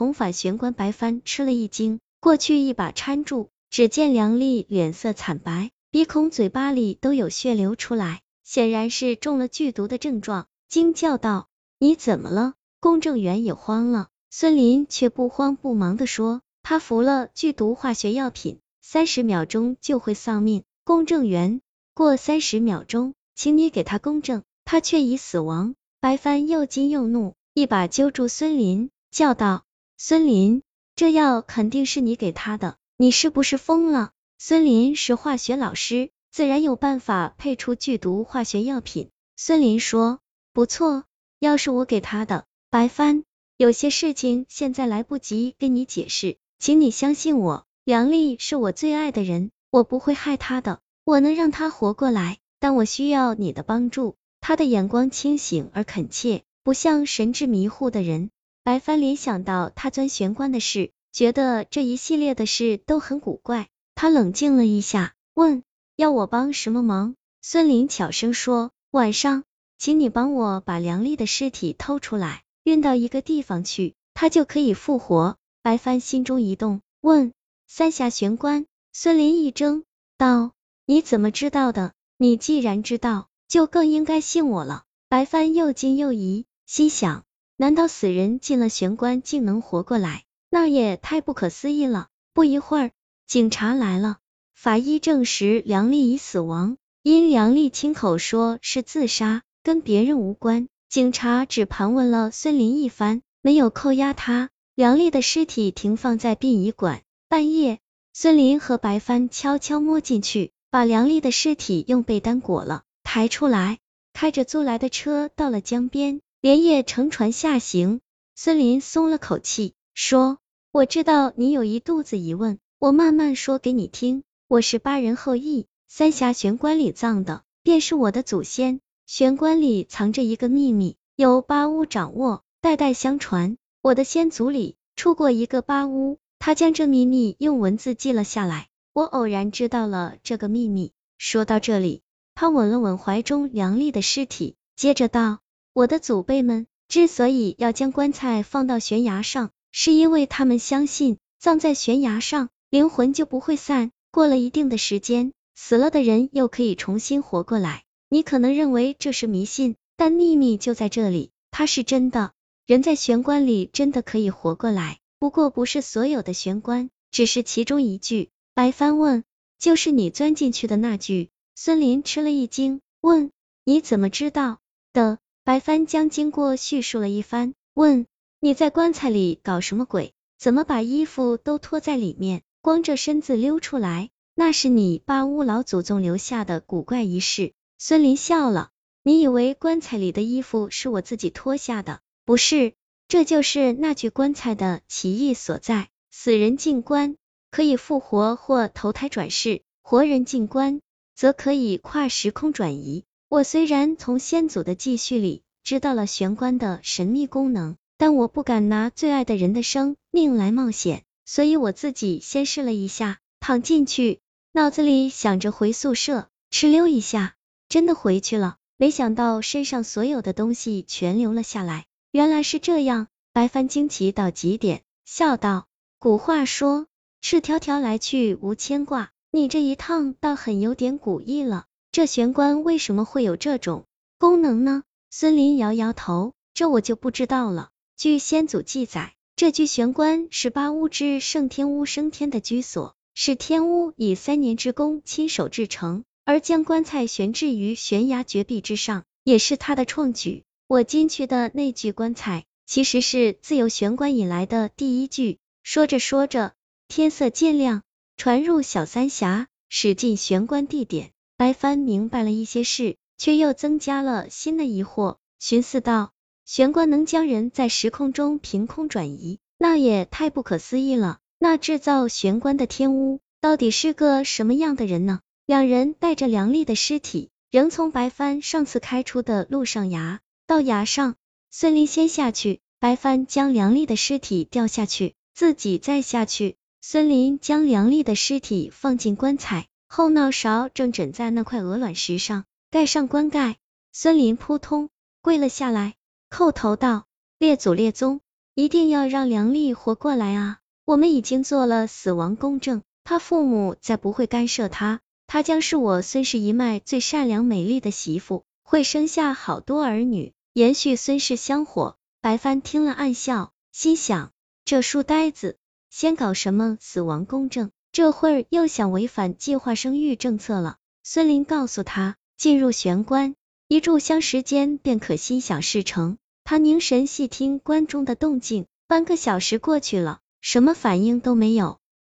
重返玄关，白帆吃了一惊，过去一把搀住，只见梁丽脸色惨白，鼻孔、嘴巴里都有血流出来，显然是中了剧毒的症状，惊叫道：“你怎么了？”公证员也慌了，孙林却不慌不忙的说：“他服了剧毒化学药品，三十秒钟就会丧命。”公证员，过三十秒钟，请你给他公证，他却已死亡。白帆又惊又怒，一把揪住孙林，叫道：“孙林，这药肯定是你给他的，你是不是疯了？”孙林是化学老师，自然有办法配出剧毒化学药品。孙林说：“不错，药是我给他的。”白帆，有些事情现在来不及跟你解释，请你相信我。梁丽是我最爱的人，我不会害她的，我能让她活过来，但我需要你的帮助。他的眼光清醒而恳切，不像神志迷糊的人。白帆联想到他钻玄关的事，觉得这一系列的事都很古怪。他冷静了一下，问：要我帮什么忙？孙林悄声说：晚上，请你帮我把梁丽的尸体偷出来，运到一个地方去，他就可以复活。白帆心中一动，问：三峡玄关？孙林一怔，道：你怎么知道的？你既然知道。就更应该信我了。白帆又惊又疑，心想：难道死人进了玄关竟能活过来？那也太不可思议了。不一会儿，警察来了，法医证实梁丽已死亡，因梁丽亲口说是自杀，跟别人无关。警察只盘问了孙林一番，没有扣押他。梁丽的尸体停放在殡仪馆。半夜，孙林和白帆悄悄摸进去，把梁丽的尸体用被单裹了。抬出来，开着租来的车到了江边，连夜乘船下行。孙林松了口气，说：“我知道你有一肚子疑问，我慢慢说给你听。我是巴人后裔，三峡玄关里葬的便是我的祖先。玄关里藏着一个秘密，由巴乌掌握，代代相传。我的先祖里出过一个巴乌，他将这秘密用文字记了下来。我偶然知道了这个秘密。”说到这里。他吻了吻怀中梁丽的尸体，接着道：“我的祖辈们之所以要将棺材放到悬崖上，是因为他们相信葬在悬崖上，灵魂就不会散。过了一定的时间，死了的人又可以重新活过来。你可能认为这是迷信，但秘密就在这里，它是真的。人在玄关里真的可以活过来，不过不是所有的玄关，只是其中一句。”白帆问：“就是你钻进去的那句？”孙林吃了一惊，问：“你怎么知道的？”白帆将经过叙述了一番，问：“你在棺材里搞什么鬼？怎么把衣服都脱在里面，光着身子溜出来？那是你巴乌老祖宗留下的古怪仪式。”孙林笑了：“你以为棺材里的衣服是我自己脱下的？不是，这就是那具棺材的奇异所在。死人进棺可以复活或投胎转世，活人进棺。”则可以跨时空转移。我虽然从先祖的记叙里知道了玄关的神秘功能，但我不敢拿最爱的人的生命来冒险，所以我自己先试了一下，躺进去，脑子里想着回宿舍，哧溜一下，真的回去了。没想到身上所有的东西全留了下来。原来是这样，白帆惊奇到极点，笑道：“古话说，赤条条来去无牵挂。”你这一趟倒很有点古意了，这玄关为什么会有这种功能呢？孙林摇摇头，这我就不知道了。据先祖记载，这具玄关是八巫之圣天巫升天的居所，是天巫以三年之功亲手制成，而将棺材悬置于悬崖绝壁之上，也是他的创举。我进去的那具棺材，其实是自有玄关以来的第一具。说着说着，天色渐亮。传入小三峡，驶进玄关地点。白帆明白了一些事，却又增加了新的疑惑，寻思道：玄关能将人在时空中凭空转移，那也太不可思议了。那制造玄关的天巫到底是个什么样的人呢？两人带着梁丽的尸体，仍从白帆上次开出的路上崖。到崖上，孙林先下去，白帆将梁丽的尸体掉下去，自己再下去。孙林将梁丽的尸体放进棺材，后脑勺正枕在那块鹅卵石上，盖上棺盖。孙林扑通跪了下来，叩头道：“列祖列宗，一定要让梁丽活过来啊！我们已经做了死亡公证，他父母再不会干涉他，他将是我孙氏一脉最善良美丽的媳妇，会生下好多儿女，延续孙氏香火。白帆听了暗笑，心想这书呆子，先搞什么死亡公证，这会儿又想违反计划生育政策了。孙林告诉他，进入玄关，一炷香时间便可心想事成。他凝神细听关中的动静，半个小时过去了，什么反应都没有。